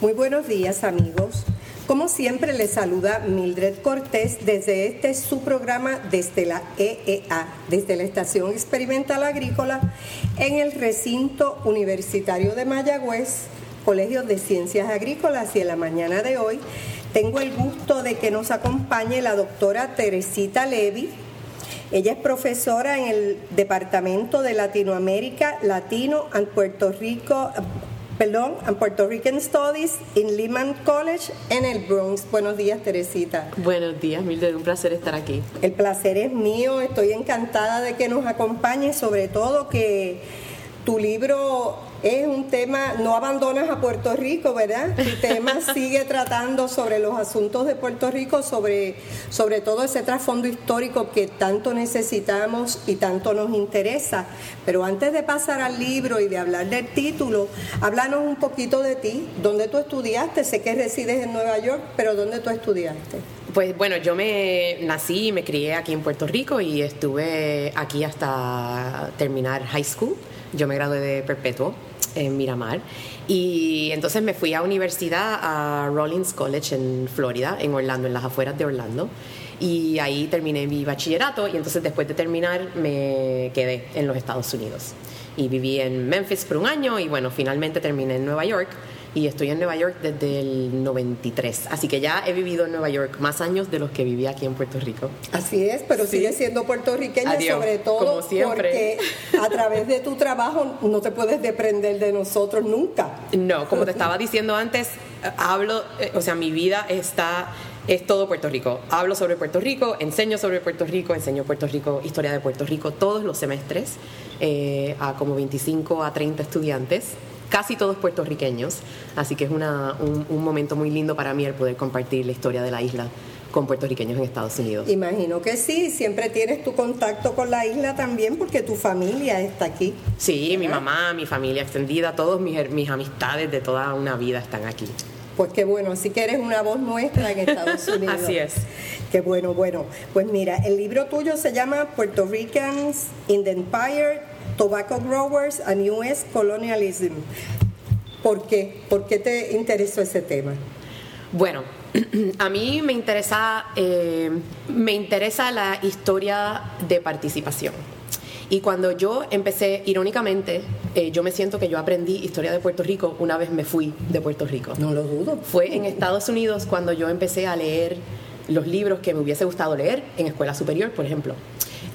Muy buenos días amigos. Como siempre les saluda Mildred Cortés desde este su programa desde la EEA, desde la Estación Experimental Agrícola en el recinto universitario de Mayagüez, Colegio de Ciencias Agrícolas y en la mañana de hoy tengo el gusto de que nos acompañe la doctora Teresita Levy. Ella es profesora en el Departamento de Latinoamérica, Latino and Puerto Rico perdón, en Puerto Rican Studies en Lehman College en el Bronx. Buenos días, Teresita. Buenos días, Mildred, un placer estar aquí. El placer es mío, estoy encantada de que nos acompañe, sobre todo que tu libro es un tema, no abandonas a Puerto Rico, ¿verdad? Tu tema sigue tratando sobre los asuntos de Puerto Rico, sobre, sobre todo ese trasfondo histórico que tanto necesitamos y tanto nos interesa. Pero antes de pasar al libro y de hablar del título, háblanos un poquito de ti, dónde tú estudiaste, sé que resides en Nueva York, pero ¿dónde tú estudiaste? Pues bueno, yo me nací y me crié aquí en Puerto Rico y estuve aquí hasta terminar high school. Yo me gradué de perpetuo en Miramar. Y entonces me fui a universidad a Rollins College en Florida, en Orlando, en las afueras de Orlando. Y ahí terminé mi bachillerato y entonces después de terminar me quedé en los Estados Unidos. Y viví en Memphis por un año y bueno, finalmente terminé en Nueva York y estoy en Nueva York desde el 93. Así que ya he vivido en Nueva York más años de los que viví aquí en Puerto Rico. Así es, pero sigue siendo puertorriqueña sobre todo porque a través de tu trabajo no te puedes deprender de nosotros nunca. No, como te estaba diciendo antes, hablo, eh, o sea, mi vida está es todo Puerto Rico. Hablo sobre Puerto Rico, enseño sobre Puerto Rico, enseño Puerto Rico, historia de Puerto Rico todos los semestres eh, a como 25 a 30 estudiantes casi todos puertorriqueños, así que es una, un, momento muy lindo para mí el poder compartir la historia de la isla con puertorriqueños en Estados Unidos. Imagino que sí, siempre tienes tu contacto con la isla también porque tu familia está aquí. Sí, mi mamá, mi familia extendida, todos mis, mis amistades de toda una vida están aquí. Pues qué bueno, así que eres una voz nuestra en Estados Unidos. así es. Qué bueno, bueno. Pues mira, el libro tuyo se llama Puerto Ricans in the Empire Tobacco Growers and U.S. Colonialism. ¿Por qué? ¿Por qué te interesó ese tema? Bueno, a mí me interesa, eh, me interesa la historia de participación. Y cuando yo empecé, irónicamente, eh, yo me siento que yo aprendí historia de Puerto Rico una vez me fui de Puerto Rico. No lo dudo. Fue en Estados Unidos cuando yo empecé a leer los libros que me hubiese gustado leer en escuela superior, por ejemplo.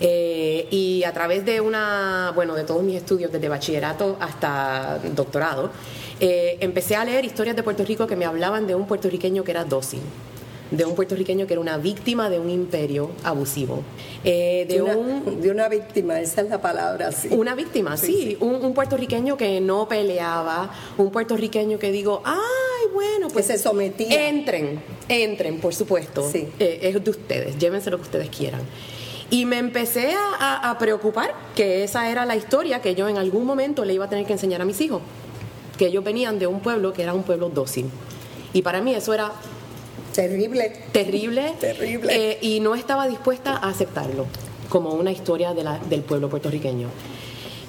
Eh, y a través de una, bueno, de todos mis estudios, desde bachillerato hasta doctorado, eh, empecé a leer historias de Puerto Rico que me hablaban de un puertorriqueño que era dócil de un puertorriqueño que era una víctima de un imperio abusivo. Eh, de, una, un, de una víctima, esa es la palabra, sí. Una víctima, sí. Un, puertorriqueño que no peleaba, un puertorriqueño que digo, ay, bueno, pues... Que se sometía. Entren, entren, por supuesto. Sí. es de ustedes, llévense lo que ustedes quieran. Y me empecé a, preocupar que esa era la historia que yo en algún momento le iba a tener que enseñar a mis hijos, que ellos venían de un pueblo que era un pueblo dócil. Y para mí eso era terrible. Terrible. Terrible. Eh, y no estaba dispuesta a aceptarlo como una historia del pueblo puertorriqueño.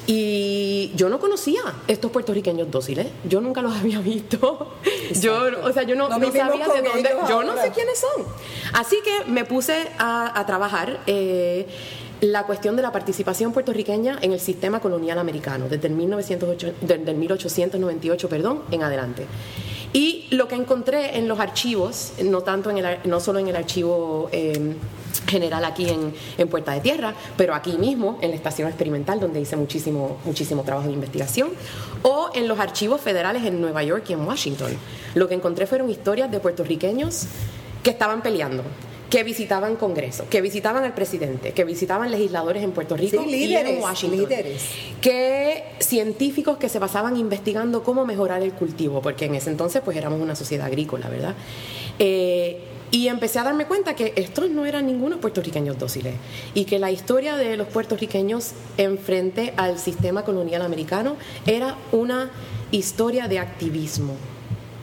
Y yo no conocía estos puertorriqueños dóciles, yo nunca los había visto. Yo, o sea, yo no, sabía de dónde, yo no sé quiénes son. Así que me puse a, trabajar eh, la cuestión de la participación puertorriqueña en el sistema colonial americano desde el, 1908, desde el 1898 perdón, en adelante. Y lo que encontré en los archivos, no, tanto en el, no solo en el archivo eh, general aquí en, en, Puerta de Tierra, pero aquí mismo, en la estación experimental, donde hice muchísimo, muchísimo trabajo de investigación, o en los archivos federales en Nueva York y en Washington. Lo que encontré fueron historias de puertorriqueños que estaban peleando, que visitaban Congreso, que visitaban al presidente, que visitaban legisladores en Puerto Rico y en Washington, que científicos que se pasaban investigando cómo mejorar el cultivo, porque en ese entonces pues éramos una sociedad agrícola, ¿verdad? Eh, y empecé a darme cuenta que estos no eran ningunos puertorriqueños dóciles y que la historia de los puertorriqueños en frente al sistema colonial americano era una historia de activismo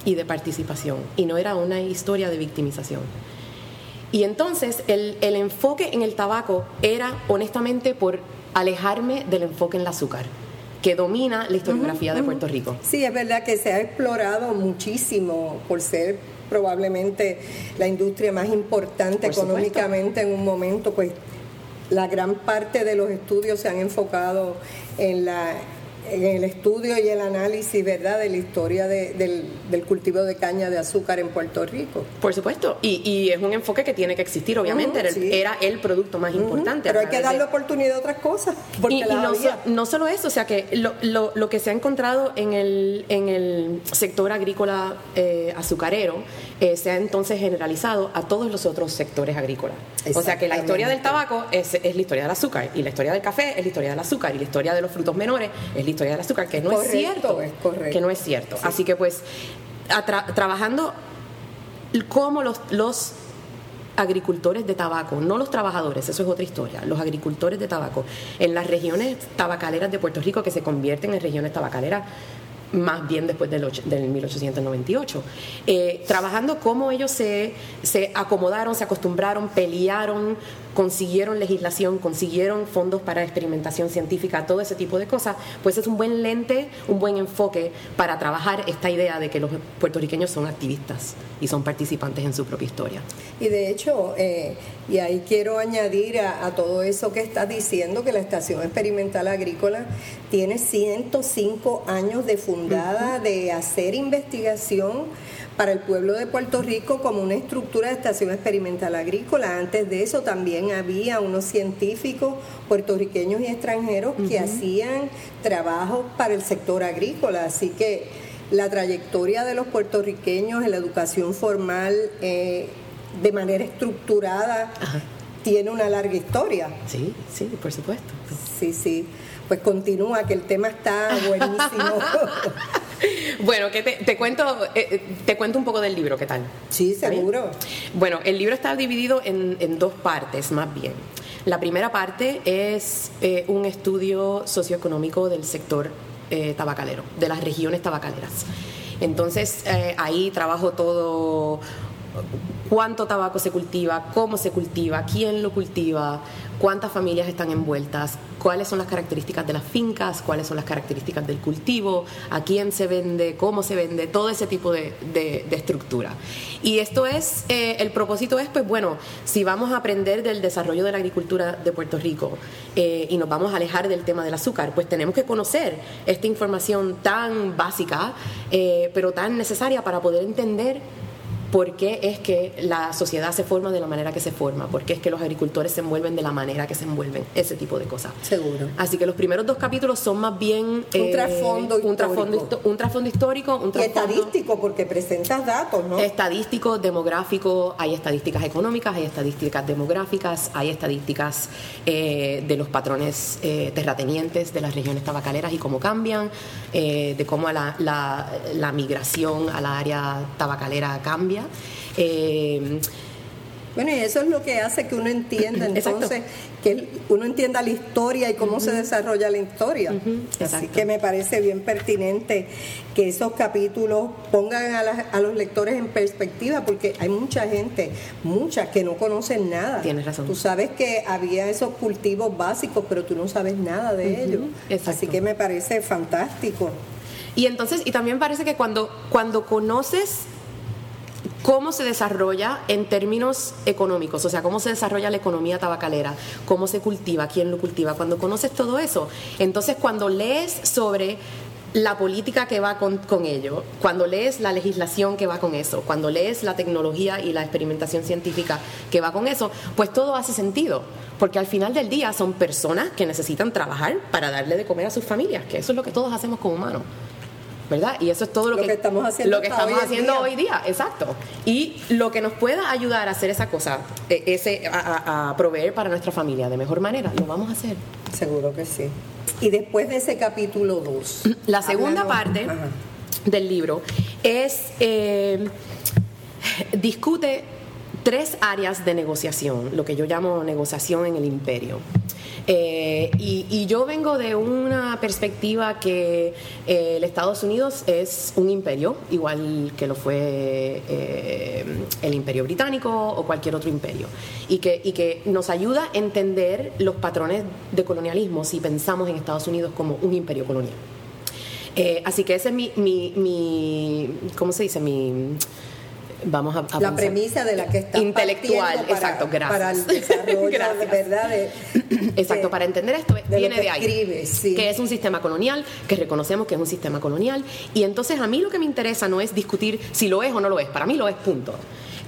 y de participación y no era una historia de victimización. Y entonces el, el enfoque en el tabaco era honestamente por alejarme del enfoque en el azúcar que domina la historiografía de Puerto Rico. Sí, es verdad que se ha explorado muchísimo por ser probablemente la industria más importante económicamente en un momento, pues la gran parte de los estudios se han enfocado en la en el estudio y el análisis, ¿verdad?, de la historia del, cultivo de caña de azúcar en Puerto Rico. Por supuesto, y, es un enfoque que tiene que existir, obviamente, era, el, producto más importante. Pero hay que darle oportunidad a otras cosas. y, no, solo eso, o sea que lo, lo, que se ha encontrado en el, en el sector agrícola eh, azucarero eh, se ha entonces generalizado a todos los otros sectores agrícolas. O sea que la historia del tabaco es, es la historia del azúcar, y la historia del café es la historia del azúcar, y la historia de los frutos menores es la historia del azúcar, que no es cierto. Que no es cierto. Así que pues trabajando como los, los agricultores de tabaco, no los trabajadores, eso es otra historia, los agricultores de tabaco en las regiones tabacaleras de Puerto Rico que se convierten en regiones tabacaleras más bien después del, del 1898, eh, trabajando cómo ellos se, se acomodaron, se acostumbraron, pelearon, consiguieron legislación, consiguieron fondos para experimentación científica, todo ese tipo de cosas, pues es un buen lente, un buen enfoque para trabajar esta idea de que los puertorriqueños son activistas y son participantes en su propia historia. Y de hecho, eh, y ahí quiero añadir a, todo eso que estás diciendo, que la Estación Experimental Agrícola tiene 105 años de fundada, de hacer investigación para el pueblo de Puerto Rico como una estructura de estación experimental agrícola. Antes de eso también había unos científicos puertorriqueños y extranjeros que hacían trabajos para el sector agrícola. Así que la trayectoria de los puertorriqueños en la educación formal eh, de manera estructurada tiene una larga historia. Sí, sí, por supuesto. Sí, sí. Pues continúa, que el tema está buenísimo. bueno, que te, cuento, eh, eh, te cuento un poco del libro, ¿qué tal? Sí, seguro. Bueno, el libro está dividido en, dos partes, más bien. La primera parte es eh, un estudio socioeconómico del sector tabacalero, de las regiones tabacaleras. Entonces, ahí trabajo todo cuánto tabaco se cultiva, cómo se cultiva, quién lo cultiva, cuántas familias están envueltas, cuáles son las características de las fincas, cuáles son las características del cultivo, a quién se vende, cómo se vende, todo ese tipo de, estructura. Y esto es, eh, el propósito es, pues bueno, si vamos a aprender del desarrollo de la agricultura de Puerto Rico eh, y nos vamos a alejar del tema del azúcar, pues tenemos que conocer esta información tan básica, eh, pero tan necesaria para poder entender por qué es que la sociedad se forma de la manera que se forma, por qué es que los agricultores se envuelven de la manera que se envuelven, ese tipo de cosas. Seguro. Así que los primeros dos capítulos son más bien un eh, trasfondo un trasfondo, un trasfondo histórico, un y estadístico porque presentas datos, ¿no? Estadístico, demográfico, hay estadísticas económicas, hay estadísticas demográficas, hay estadísticas eh, de los patrones eh, terratenientes de las regiones tabacaleras y cómo cambian, de cómo la, la, la migración a la área tabacalera cambia. Eh, bueno, y eso es lo que hace que uno entienda entonces, que uno entienda la historia y cómo se desarrolla la historia. Así que me parece bien pertinente que esos capítulos pongan a, los lectores en perspectiva, porque hay mucha gente, muchas que no conocen nada. Tienes razón. Tú sabes que había esos cultivos básicos, pero tú no sabes nada de ellos. Así que me parece fantástico. Y entonces, y también parece que cuando, cuando conoces cómo se desarrolla en términos económicos, o sea, cómo se desarrolla la economía tabacalera, cómo se cultiva, quién lo cultiva. Cuando conoces todo eso, entonces cuando lees sobre la política que va con, ello, cuando lees la legislación que va con eso, cuando lees la tecnología y la experimentación científica que va con eso, pues todo hace sentido, porque al final del día son personas que necesitan trabajar para darle de comer a sus familias, que eso es lo que todos hacemos como humanos. ¿Verdad? Y eso es todo lo, que, estamos haciendo, lo que estamos hoy, haciendo día. hoy día, exacto. Y lo que nos pueda ayudar a hacer esa cosa, e, ese, a, proveer para nuestra familia de mejor manera, lo vamos a hacer. Seguro que sí. Y después de ese capítulo 2. La segunda parte del libro es, eh, discute tres áreas de negociación, lo que yo llamo negociación en el imperio. Eh, y, yo vengo de una perspectiva que eh, el Estados Unidos es un imperio, igual que lo fue eh, el imperio británico o cualquier otro imperio, y que, y que nos ayuda a entender los patrones de colonialismo si pensamos en Estados Unidos como un imperio colonial. así que ese es mi, mi, mi ¿cómo se dice? Mi vamos a, la premisa de la que está intelectual para, exacto gracias. para el desarrollo de verdad exacto para entender esto viene de ahí. sí. que es un sistema colonial que reconocemos que es un sistema colonial. Y entonces a mí lo que me interesa no es discutir si lo es o no lo es. Para mí lo es punto.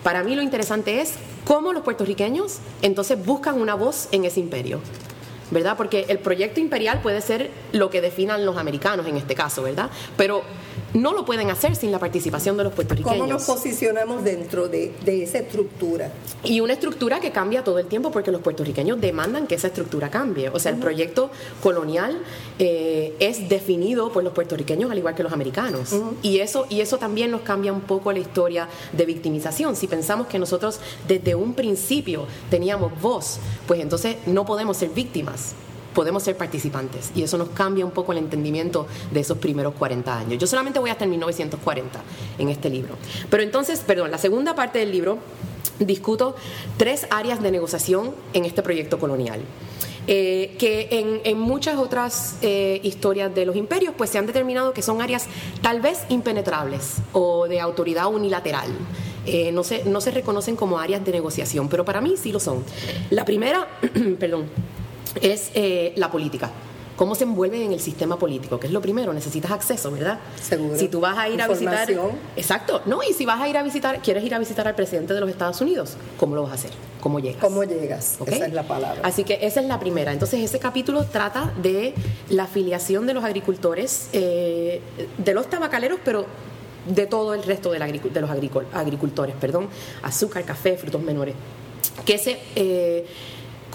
Para mí lo interesante es cómo los puertorriqueños entonces buscan una voz en ese imperio ¿verdad? Porque el proyecto imperial puede ser lo que definan los americanos en este caso, ¿verdad? Pero no lo pueden hacer sin la participación de los puertorriqueños. ¿Cómo nos posicionamos dentro de, esa estructura? Y una estructura que cambia todo el tiempo porque los puertorriqueños demandan que esa estructura cambie. O sea, el proyecto colonial eh, es definido por los puertorriqueños al igual que los americanos. y, eso, y eso también nos cambia un poco la historia de victimización. Si pensamos que nosotros desde un principio teníamos voz, pues entonces no podemos ser víctimas podemos ser participantes y eso nos cambia un poco el entendimiento de esos primeros 40 años. Yo solamente voy hasta el 1940 en este libro. Pero entonces, perdón, la segunda parte del libro discuto tres áreas de negociación en este proyecto colonial. Eh, que en, muchas otras eh, historias de los imperios pues se han determinado que son áreas tal vez impenetrables o de autoridad unilateral. Eh, no, se, no se reconocen como áreas de negociación, pero para mí sí lo son. La primera, perdón, es eh, la política. ¿Cómo se envuelve en el sistema político? Que es lo primero, necesitas acceso, ¿verdad? Seguro. Si tú vas a ir a visitar. Exacto. No, y si vas a ir a visitar, quieres ir a visitar al presidente de los Estados Unidos, ¿cómo lo vas a hacer? ¿Cómo llegas? ¿Cómo llegas? Esa es la palabra. Así que esa es la primera. Entonces, ese capítulo trata de la afiliación de los agricultores, eh, de los tabacaleros, pero de todo el resto de, de los agricultores, perdón, azúcar, café, frutos menores. Que se. Eh,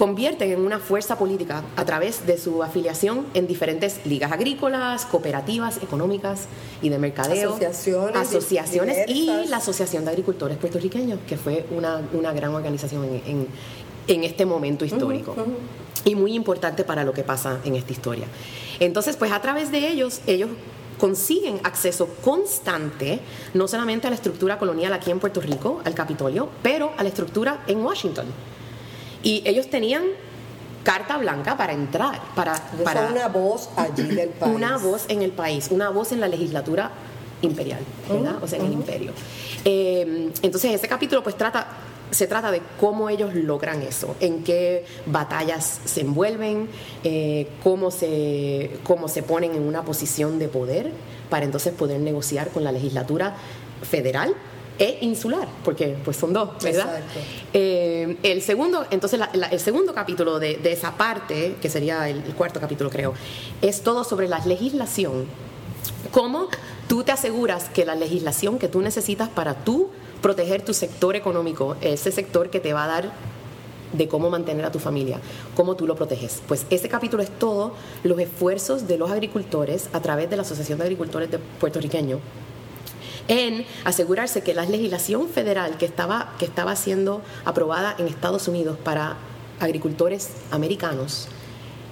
convierten en una fuerza política a través de su afiliación en diferentes ligas agrícolas, cooperativas, económicas y de mercadeo, asociaciones, asociaciones y la Asociación de Agricultores Puertorriqueños, que fue una, una gran organización en, en, este momento histórico. Y muy importante para lo que pasa en esta historia. Entonces, pues a través de ellos, ellos consiguen acceso constante no solamente a la estructura colonial aquí en Puerto Rico, al Capitolio, pero a la estructura en Washington. Y ellos tenían carta blanca para entrar, para, para una voz allí del país. Una voz en el país, una voz en la legislatura imperial, ¿verdad? o sea, en el imperio. Eh, entonces, ese capítulo pues trata se trata de cómo ellos logran eso, en qué batallas se envuelven, eh, cómo, se, cómo se ponen en una posición de poder para entonces poder negociar con la legislatura federal e insular, porque pues son dos, ¿verdad? Eh, el segundo, entonces el segundo capítulo de, esa parte, que sería el, cuarto capítulo creo, es todo sobre la legislación. ¿Cómo tú te aseguras que la legislación que tú necesitas para tú proteger tu sector económico, ese sector que te va a dar de cómo mantener a tu familia, cómo tú lo proteges. Pues ese capítulo es todo los esfuerzos de los agricultores a través de la Asociación de Agricultores de Puertorriqueño en asegurarse que la legislación federal que estaba, que estaba siendo aprobada en Estados Unidos para agricultores americanos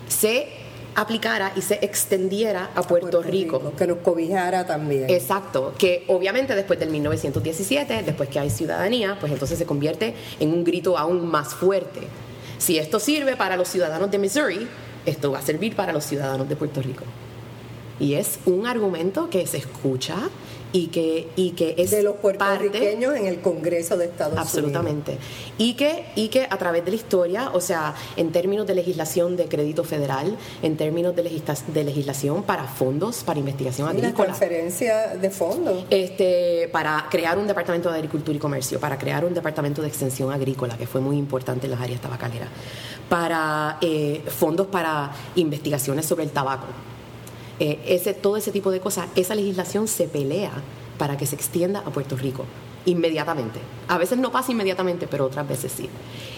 se aplicara y se extendiera a Puerto, Rico. Que nos cobijara también. Exacto, que obviamente después del 1917, después que hay ciudadanía, pues entonces se convierte en un grito aún más fuerte. Si esto sirve para los ciudadanos de Missouri, esto va a servir para los ciudadanos de Puerto Rico. Y es un argumento que se escucha y que, y que es de los puertorriqueños en el Congreso de Estados absolutamente. Y que, y que a través de la historia, o sea, en términos de legislación de crédito federal, en términos de, de legislación para fondos, para investigación agrícola. transferencia de fondos. Este, para crear un departamento de agricultura y comercio, para crear un departamento de extensión agrícola, que fue muy importante en las áreas tabacaleras, para eh, fondos para investigaciones sobre el tabaco eh, ese, todo ese tipo de cosas, esa legislación se pelea para que se extienda a Puerto Rico. inmediatamente. A veces no pasa inmediatamente, pero otras veces sí.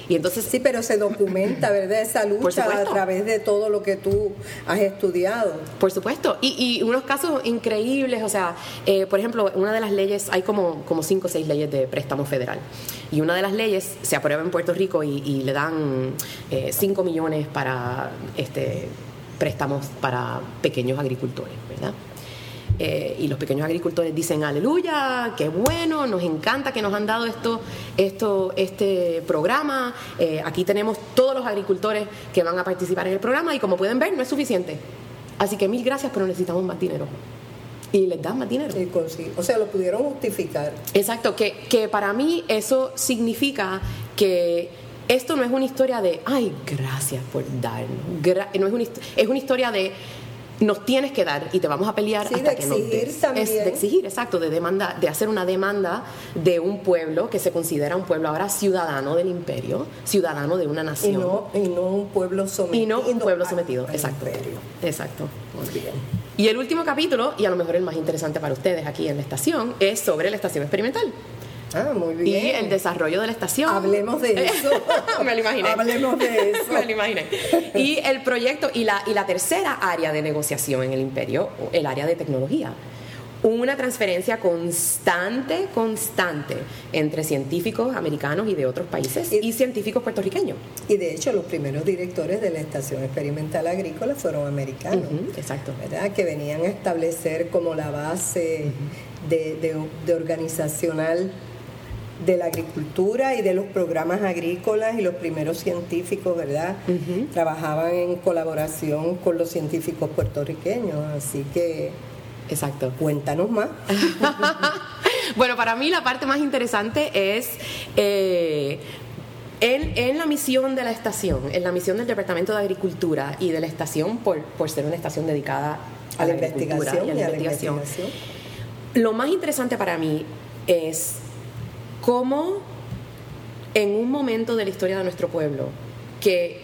Y entonces, sí, pero se documenta, ¿verdad? Esa lucha a través de todo lo que tú has estudiado. Por supuesto. Y, unos casos increíbles, o sea, eh, por ejemplo, una de las leyes, hay como, como cinco o seis leyes de préstamo federal. Y una de las leyes se aprueba en Puerto Rico y, le dan 5 eh, millones para este préstamos para pequeños agricultores, ¿verdad? Eh, y los pequeños agricultores dicen aleluya, qué bueno, nos encanta que nos han dado esto, esto, este programa. Eh, aquí tenemos todos los agricultores que van a participar en el programa y como pueden ver no es suficiente. Así que mil gracias, pero necesitamos más dinero. Y les dan más dinero. o sea, lo pudieron justificar. Exacto, que, que para mí eso significa que esto no es una historia de, ay, gracias por darnos. no es, una, es una historia de nos tienes que dar y te vamos a pelear hasta que nos des. También. Es de exigir, exacto, de demanda, de hacer una demanda de un pueblo que se considera un pueblo ahora ciudadano del imperio, ciudadano de una nación. Y no, un pueblo sometido. Y no un pueblo sometido, exacto. Exacto. Muy bien. Y el último capítulo, y a lo mejor el más interesante para ustedes aquí en la estación, es sobre la estación experimental. Ah, muy bien. Y el desarrollo de la estación. Hablemos de eso. Me lo imaginé. Hablemos de eso. Me lo imaginé. Y el proyecto, y la, y la tercera área de negociación en el imperio, el área de tecnología una transferencia constante, constante entre científicos americanos y de otros países y, científicos puertorriqueños. Y de hecho los primeros directores de la Estación Experimental Agrícola fueron americanos. exacto. ¿verdad? Que venían a establecer como la base de organizacional de la agricultura y de los programas agrícolas y los primeros científicos, ¿verdad? Trabajaban en colaboración con los científicos puertorriqueños, así que... Exacto. Cuéntanos más. bueno, para mí la parte más interesante es... Eh, en, la misión de la estación, en la misión del Departamento de Agricultura y de la estación, por, por ser una estación dedicada a, la, investigación y a la investigación, lo más interesante para mí es cómo en un momento de la historia de nuestro pueblo que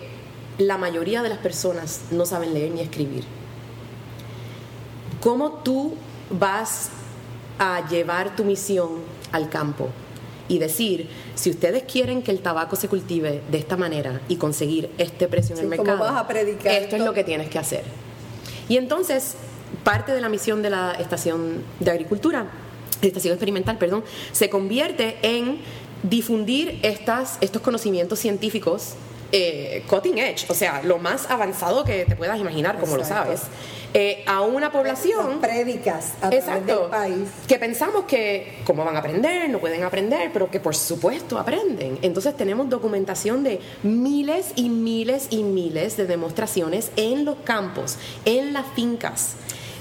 la mayoría de las personas no saben leer ni escribir, cómo tú vas a llevar tu misión al campo y decir, si ustedes quieren que el tabaco se cultive de esta manera y conseguir este precio en el mercado, esto es lo que tienes que hacer. Y entonces, parte de la misión de la Estación de Agricultura estación experimental, perdón, se convierte en difundir estas, estos conocimientos científicos eh, cutting edge, o sea, lo más avanzado que te puedas imaginar, como lo sabes, eh, a una población. prédicas a exacto, del país. Que pensamos que, ¿cómo van a aprender? No pueden aprender, pero que por supuesto aprenden. Entonces, tenemos documentación de miles y miles y miles de demostraciones en los campos, en las fincas.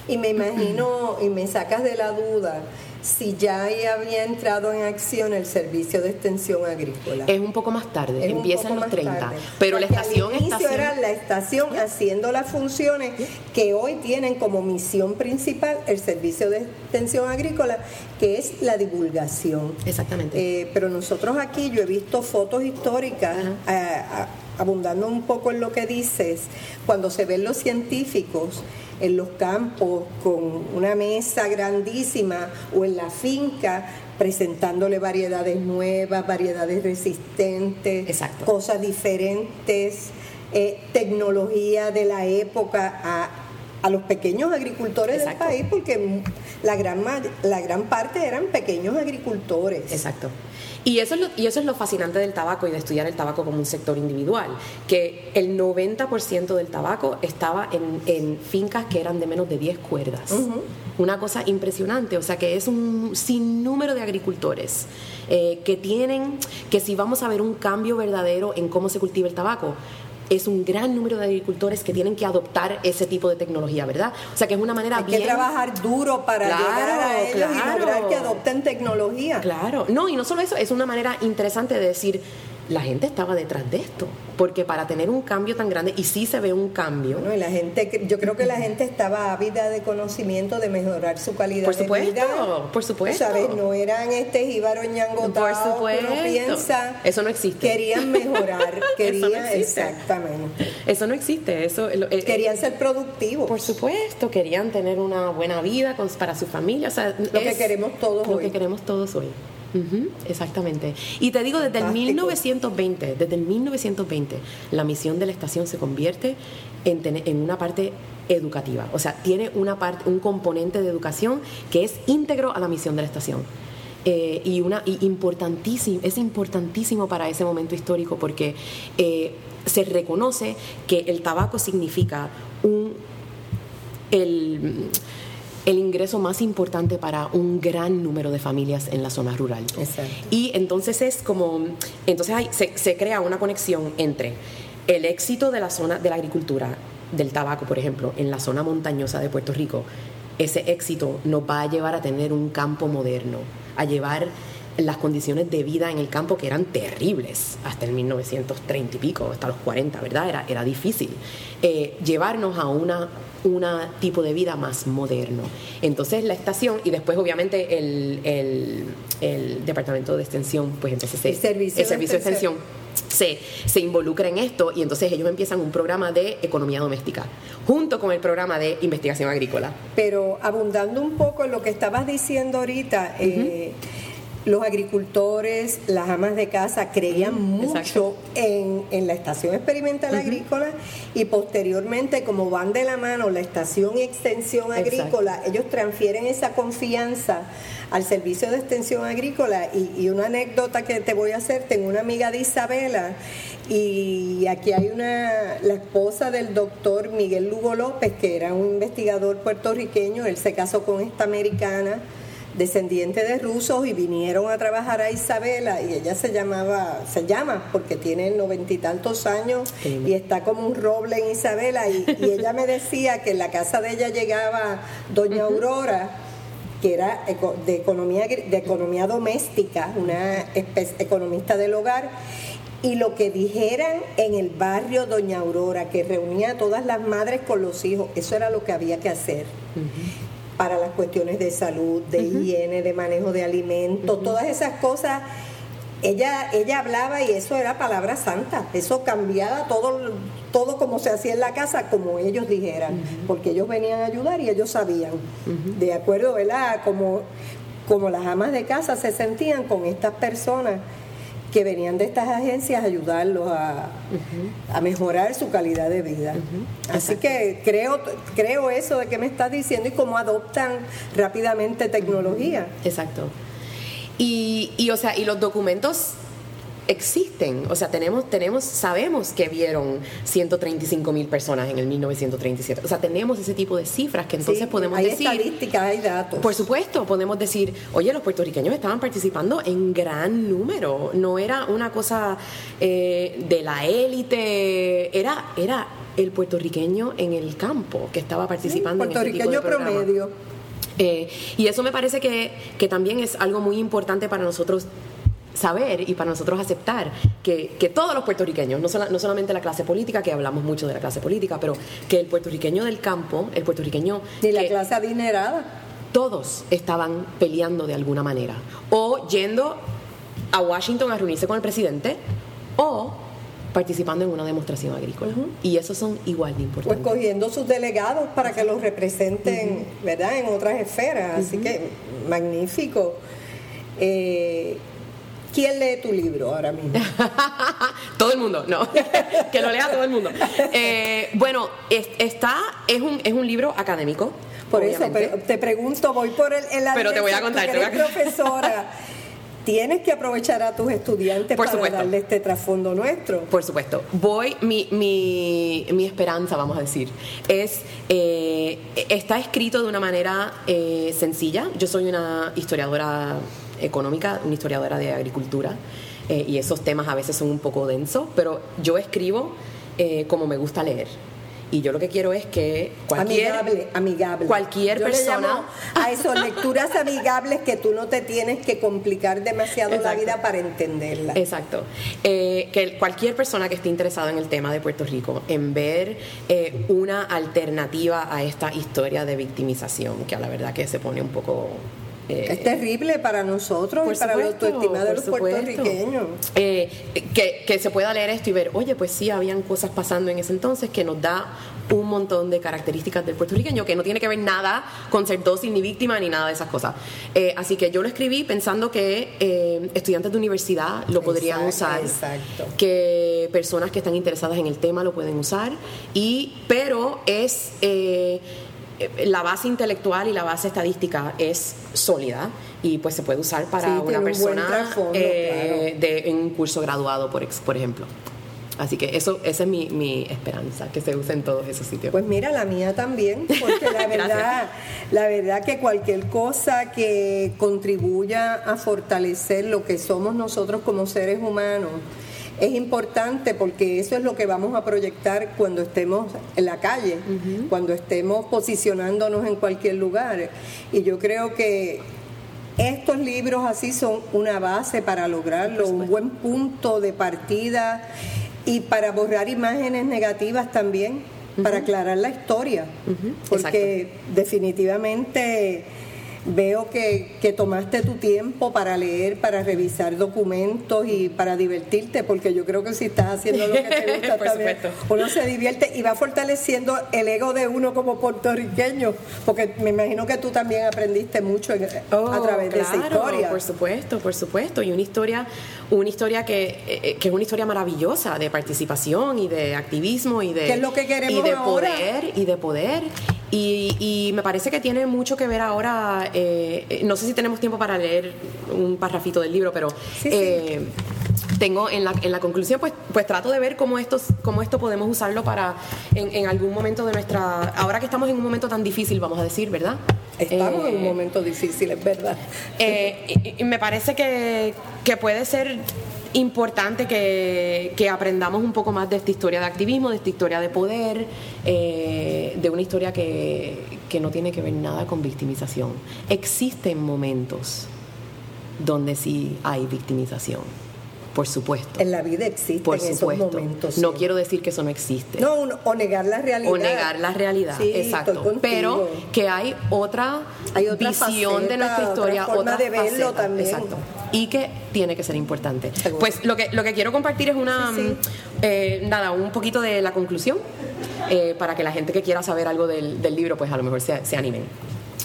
Y me imagino, y me sacas de la duda, si ya había entrado en acción el servicio de extensión agrícola. Es un poco más tarde, empieza en los 30, pero la estación al inicio era la estación haciendo las funciones que hoy tienen como misión principal el servicio de extensión agrícola, que es la divulgación. Exactamente. Eh, pero nosotros aquí yo he visto fotos históricas abundando un poco en lo que dices, cuando se ven los científicos en los campos con una mesa grandísima o en la finca presentándole variedades nuevas, variedades resistentes, cosas diferentes, eh, tecnología de la época a, los pequeños agricultores del país, porque la gran, la gran parte eran pequeños agricultores. Exacto. Y eso, es lo, y eso es lo fascinante del tabaco y de estudiar el tabaco como un sector individual, que el 90% del tabaco estaba en, fincas que eran de menos de 10 cuerdas. Una cosa impresionante, o sea que es un sinnúmero de agricultores eh, que tienen, que si vamos a ver un cambio verdadero en cómo se cultiva el tabaco, es un gran número de agricultores que tienen que adoptar ese tipo de tecnología, ¿verdad? O sea, que es una manera Hay bien... que trabajar duro para llegar a ellos y lograr que adopten tecnología. Claro. No, y no solo eso, es una manera interesante de decir la gente estaba detrás de esto, porque para tener un cambio tan grande, y sí se ve un cambio. y la gente, yo creo que la gente estaba ávida de conocimiento, de mejorar su calidad por supuesto, de vida. Por supuesto, ¿Sabes? No eran este jíbaro ñangotado, por supuesto. Uno piensa. Eso no existe. Querían mejorar, querían, exactamente. Eso no existe, eso... Eh, querían ser productivos. Por supuesto, querían tener una buena vida para su familia, o sea... Lo que queremos todos lo hoy. que queremos todos hoy. Exactamente. Y te digo, desde el 1920, desde el 1920, la misión de la estación se convierte en, en una parte educativa. O sea, tiene una parte, un componente de educación que es íntegro a la misión de la estación. Eh, y una y importantísimo, es importantísimo para ese momento histórico porque eh, se reconoce que el tabaco significa un el, ingreso más importante para un gran número de familias en la zona rural. Y entonces es como, entonces se, se crea una conexión entre el éxito de la zona de la agricultura, del tabaco, por ejemplo, en la zona montañosa de Puerto Rico, ese éxito nos va a llevar a tener un campo moderno, a llevar las condiciones de vida en el campo que eran terribles hasta el 1930 y pico, hasta los 40, ¿verdad? Era, era difícil. Eh, llevarnos a una una tipo de vida más moderno. Entonces la estación y después obviamente el, el, departamento de extensión, pues entonces el servicio, el servicio de extensión se, se, involucra en esto y entonces ellos empiezan un programa de economía doméstica junto con el programa de investigación agrícola. Pero abundando un poco en lo que estabas diciendo ahorita, eh, los agricultores, las amas de casa creían mucho en, la estación experimental agrícola y posteriormente, como van de la mano la estación y extensión agrícola, ellos transfieren esa confianza al servicio de extensión agrícola. Y, una anécdota que te voy a hacer, tengo una amiga de Isabela y aquí hay una, la esposa del doctor Miguel Lugo López, que era un investigador puertorriqueño, él se casó con esta americana descendiente de rusos y vinieron a trabajar a Isabela y ella se llamaba, se llama porque tiene noventa y tantos años y está como un roble en Isabela y, ella me decía que en la casa de ella llegaba doña Aurora que era de economía, de economía doméstica, una economista del hogar, y lo que dijeran en el barrio Doña Aurora, que reunía a todas las madres con los hijos, eso era lo que había que hacer para las cuestiones de salud, de higiene, de manejo de alimentos, todas esas cosas. Ella, ella hablaba y eso era palabra santa, eso cambiaba todo, todo como se hacía en la casa, como ellos dijeran, porque ellos venían a ayudar y ellos sabían, de acuerdo, ¿verdad? Como, como las amas de casa se sentían con estas personas que venían de estas agencias a ayudarlos a, mejorar su calidad de vida. Así que creo, creo eso de que me estás diciendo y cómo adoptan rápidamente tecnología. Exacto. Y, y, o sea, y los documentos existen. O sea, tenemos, tenemos, sabemos que vieron 135 mil personas en el 1937. O sea, tenemos ese tipo de cifras que entonces podemos hay decir. Hay estadísticas, hay datos. Por supuesto, podemos decir, oye, los puertorriqueños estaban participando en gran número. No era una cosa eh, de la élite, era, era el puertorriqueño en el campo que estaba participando en este tipo de promedio. Eh, y eso me parece que, que también es algo muy importante para nosotros saber y para nosotros aceptar que, que todos los puertorriqueños, no, no, solamente la clase política, que hablamos mucho de la clase política, pero que el puertorriqueño del campo, el puertorriqueño... Y la clase adinerada. Todos estaban peleando de alguna manera, o yendo a Washington a reunirse con el presidente, o participando en una demostración agrícola. Y esos son igual de importantes. Pues cogiendo sus delegados para que los representen, ¿verdad?, en otras esferas. Así que, magnífico. Eh, ¿Quién lee tu libro ahora mismo? todo el mundo, no. que lo lea todo el mundo. Eh, bueno, está, es un, es un libro académico. Por eso, te pregunto, voy por el, el Pero te voy a contar. Tú eres profesora. tienes que aprovechar a tus estudiantes para darle este trasfondo nuestro. Por supuesto. Voy, mi, mi, mi esperanza, vamos a decir, es, eh, está escrito de una manera eh, sencilla. Yo soy una historiadora económica, una historiadora de agricultura, eh, y esos temas a veces son un poco densos, pero yo escribo eh, como me gusta leer. Y yo lo que quiero es que cualquier, amigable, amigable. cualquier persona a eso lecturas amigables que tú no te tienes que complicar demasiado la vida para entenderla. Exacto. Eh, que cualquier persona que esté interesada en el tema de Puerto Rico, en ver una alternativa a esta historia de victimización, que a la verdad que se pone un poco Eh, es terrible para nosotros y para la autoestima de los puertorriqueños. Eh, que, que se pueda leer esto y ver, oye, pues sí, habían cosas pasando en ese entonces que nos da un montón de características del puertorriqueño que no tiene que ver nada con ser dócil ni víctima ni nada de esas cosas. Eh, así que yo lo escribí pensando que estudiantes de universidad lo podrían usar, que personas que están interesadas en el tema lo pueden usar, y, pero es... Eh, la base intelectual y la base estadística es sólida y pues se puede usar para una persona de, en un curso graduado, por, por ejemplo. Así que eso, esa es mi, mi, esperanza, que se use en todos esos sitios. Pues mira, la mía también, porque la verdad, la verdad que cualquier cosa que contribuya a fortalecer lo que somos nosotros como seres humanos, es importante porque eso es lo que vamos a proyectar cuando estemos en la calle, cuando estemos posicionándonos en cualquier lugar. Y yo creo que estos libros así son una base para lograrlo, un buen punto de partida y para borrar imágenes negativas también, para aclarar la historia, porque definitivamente Veo que, que, tomaste tu tiempo para leer, para revisar documentos y para divertirte, porque yo creo que si estás haciendo lo que te gusta también, uno se divierte y va fortaleciendo el ego de uno como puertorriqueño, porque me imagino que tú también aprendiste mucho a oh, través de esa historia. Por supuesto, por supuesto, y una historia, una historia que, eh, que, es una historia maravillosa de participación y de activismo y de, es lo que queremos y de poder y de poder. Y, me parece que tiene mucho que ver ahora, eh, no sé si tenemos tiempo para leer un parrafito del libro, pero eh, tengo en la, en la conclusión, pues, pues trato de ver cómo, estos, cómo esto podemos usarlo para en, algún momento de nuestra, ahora que estamos en un momento tan difícil, vamos a decir, ¿verdad? Estamos en un eh, momento difícil, es verdad. y, me parece que, que puede ser importante que, que, aprendamos un poco más de esta historia de activismo, de esta historia de poder, eh, de una historia que, que no tiene que ver nada con victimización. Existen momentos donde sí hay victimización. Por supuesto. En la vida existen Por esos momentos. No quiero decir que eso no existe. No, o negar la realidad. O negar la realidad, exacto. Pero que hay otra, hay otra visión de nuestra historia, otra, de verlo también. Exacto. Y que tiene que ser importante. Pues lo que, lo que quiero compartir es una, eh, nada, un poquito de la conclusión, eh, para que la gente que quiera saber algo del, del libro, pues a lo mejor se, se animen.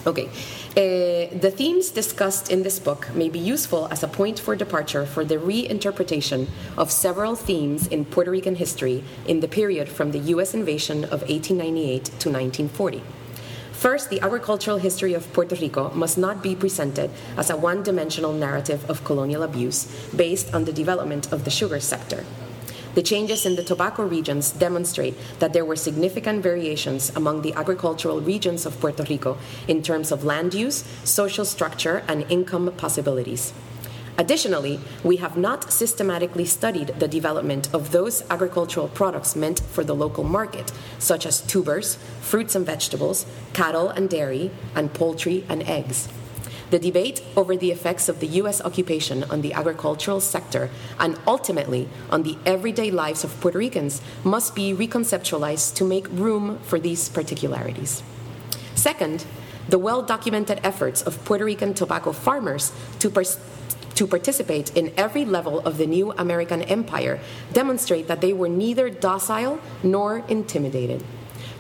Okay. Uh, the themes discussed in this book may be useful as a point for departure for the reinterpretation of several themes in Puerto Rican history in the period from the U.S. invasion of 1898 to 1940. First, the agricultural history of Puerto Rico must not be presented as a one dimensional narrative of colonial abuse based on the development of the sugar sector. The changes in the tobacco regions demonstrate that there were significant variations among the agricultural regions of Puerto Rico in terms of land use, social structure, and income possibilities. Additionally, we have not systematically studied the development of those agricultural products meant for the local market, such as tubers, fruits and vegetables, cattle and dairy, and poultry and eggs. The debate over the effects of the U.S. occupation on the agricultural sector and ultimately on the everyday lives of Puerto Ricans must be reconceptualized to make room for these particularities. Second, the well documented efforts of Puerto Rican tobacco farmers to, to participate in every level of the new American empire demonstrate that they were neither docile nor intimidated.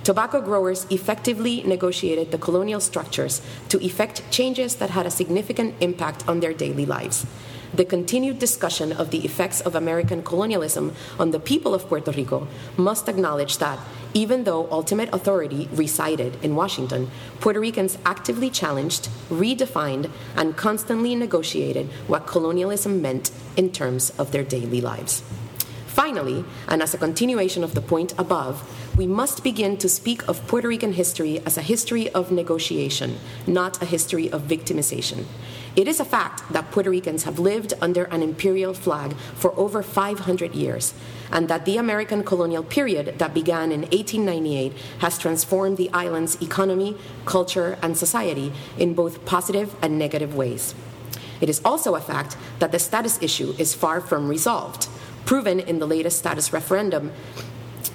Tobacco growers effectively negotiated the colonial structures to effect changes that had a significant impact on their daily lives. The continued discussion of the effects of American colonialism on the people of Puerto Rico must acknowledge that, even though ultimate authority resided in Washington, Puerto Ricans actively challenged, redefined, and constantly negotiated what colonialism meant in terms of their daily lives. Finally, and as a continuation of the point above, we must begin to speak of Puerto Rican history as a history of negotiation, not a history of victimization. It is a fact that Puerto Ricans have lived under an imperial flag for over 500 years, and that the American colonial period that began in 1898 has transformed the island's economy, culture, and society in both positive and negative ways. It is also a fact that the status issue is far from resolved proven in the latest status referendum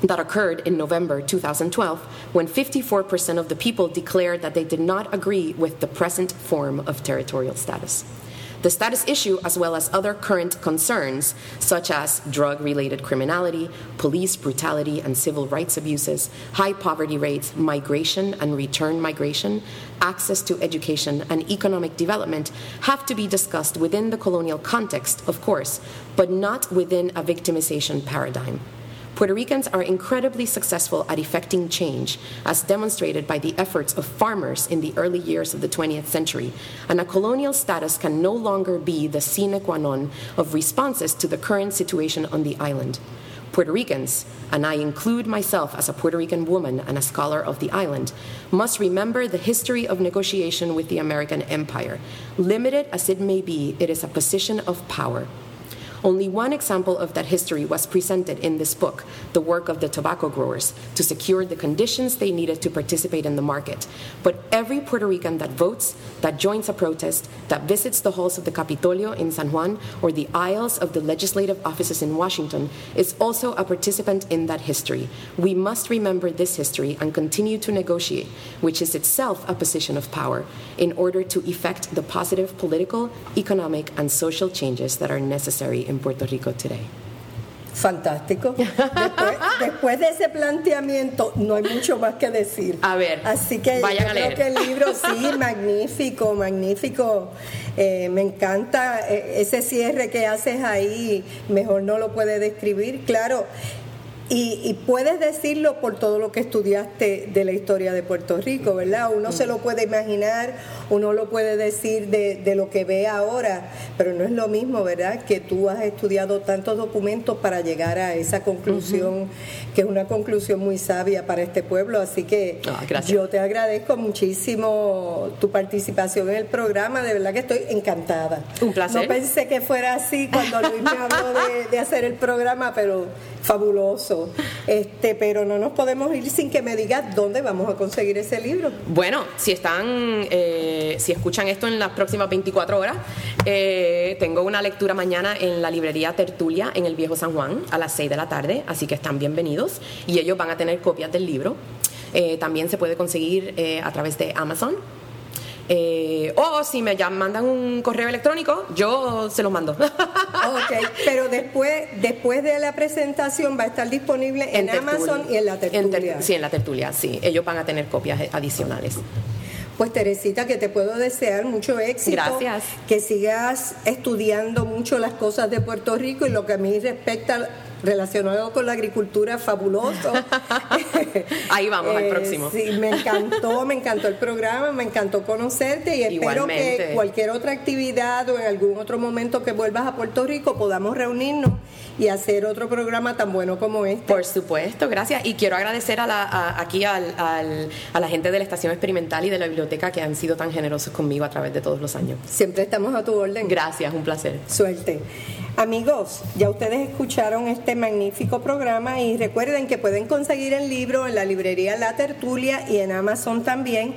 that occurred in November 2012 when 54% of the people declared that they did not agree with the present form of territorial status. The status issue, as well as other current concerns, such as drug related criminality, police brutality and civil rights abuses, high poverty rates, migration and return migration, access to education, and economic development, have to be discussed within the colonial context, of course, but not within a victimization paradigm. Puerto Ricans are incredibly successful at effecting change, as demonstrated by the efforts of farmers in the early years of the 20th century, and a colonial status can no longer be the sine qua non of responses to the current situation on the island. Puerto Ricans, and I include myself as a Puerto Rican woman and a scholar of the island, must remember the history of negotiation with the American empire. Limited as it may be, it is a position of power. Only one example of that history was presented in this book, the work of the tobacco growers, to secure the conditions they needed to participate in the market. But every Puerto Rican that votes, that joins a protest, that visits the halls of the Capitolio in San Juan or the aisles of the legislative offices in Washington is also a participant in that history. We must remember this history and continue to negotiate, which is itself a position of power, in order to effect the positive political, economic, and social changes that are necessary in Puerto Rico today. Fantástico. Después, después, de ese planteamiento no hay mucho más que decir. A ver, así que vayan yo a creo leer. que el libro sí, magnífico, magnífico. Eh, me encanta eh, ese cierre que haces ahí. Mejor no lo puede describir. Claro. Y, y, puedes decirlo por todo lo que estudiaste de la historia de Puerto Rico, ¿verdad? Uno se lo puede imaginar, uno lo puede decir de, de, lo que ve ahora, pero no es lo mismo, ¿verdad? Que tú has estudiado tantos documentos para llegar a esa conclusión, uh -huh. que es una conclusión muy sabia para este pueblo. Así que oh, yo te agradezco muchísimo tu participación en el programa, de verdad que estoy encantada. Un placer. No pensé que fuera así cuando Luis me habló de, de hacer el programa, pero fabuloso. Este, pero no nos podemos ir sin que me digas dónde vamos a conseguir ese libro. Bueno, si están, eh, si escuchan esto en las próximas 24 horas, eh, tengo una lectura mañana en la librería Tertulia en el Viejo San Juan a las 6 de la tarde, así que están bienvenidos y ellos van a tener copias del libro. Eh, también se puede conseguir a través de Amazon. Eh, o si me mandan un correo electrónico, yo se los mando. ok, pero después, después de la presentación va a estar disponible en, en Amazon y en la tertulia. En sí, en la tertulia, sí. Ellos van a tener copias adicionales. Pues Teresita, que te puedo desear mucho éxito. Gracias. Que sigas estudiando mucho las cosas de Puerto Rico y lo que a mí respecta relacionado con la agricultura fabuloso. Ahí vamos, eh, al próximo. Sí, me encantó, me encantó el programa, me encantó conocerte y espero Igualmente. que cualquier otra actividad o en algún otro momento que vuelvas a Puerto Rico podamos reunirnos y hacer otro programa tan bueno como este. Por supuesto, gracias. Y quiero agradecer a la, a, aquí al, al, a la gente de la Estación Experimental y de la biblioteca que han sido tan generosos conmigo a través de todos los años. Siempre estamos a tu orden. Gracias, un placer. Suerte. Amigos, ya ustedes escucharon este magnífico programa y recuerden que pueden conseguir el libro en la librería La Tertulia y en Amazon también.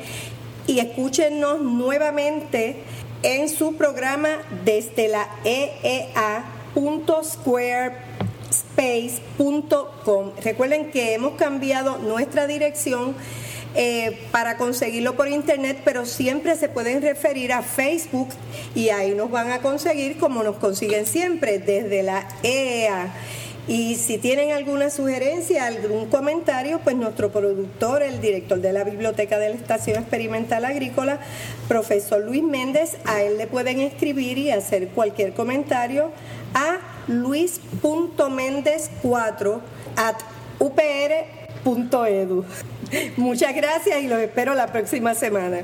Y escúchenos nuevamente en su programa desde la EEA.squarespace.com. Recuerden que hemos cambiado nuestra dirección eh, para conseguirlo por internet, pero siempre se pueden referir a Facebook y ahí nos van a conseguir como nos consiguen siempre desde la EEA. Y si tienen alguna sugerencia, algún comentario, pues nuestro productor, el director de la Biblioteca de la Estación Experimental Agrícola, profesor Luis Méndez, a él le pueden escribir y hacer cualquier comentario a luis.méndez4 at upr.edu. Muchas gracias y los espero la próxima semana.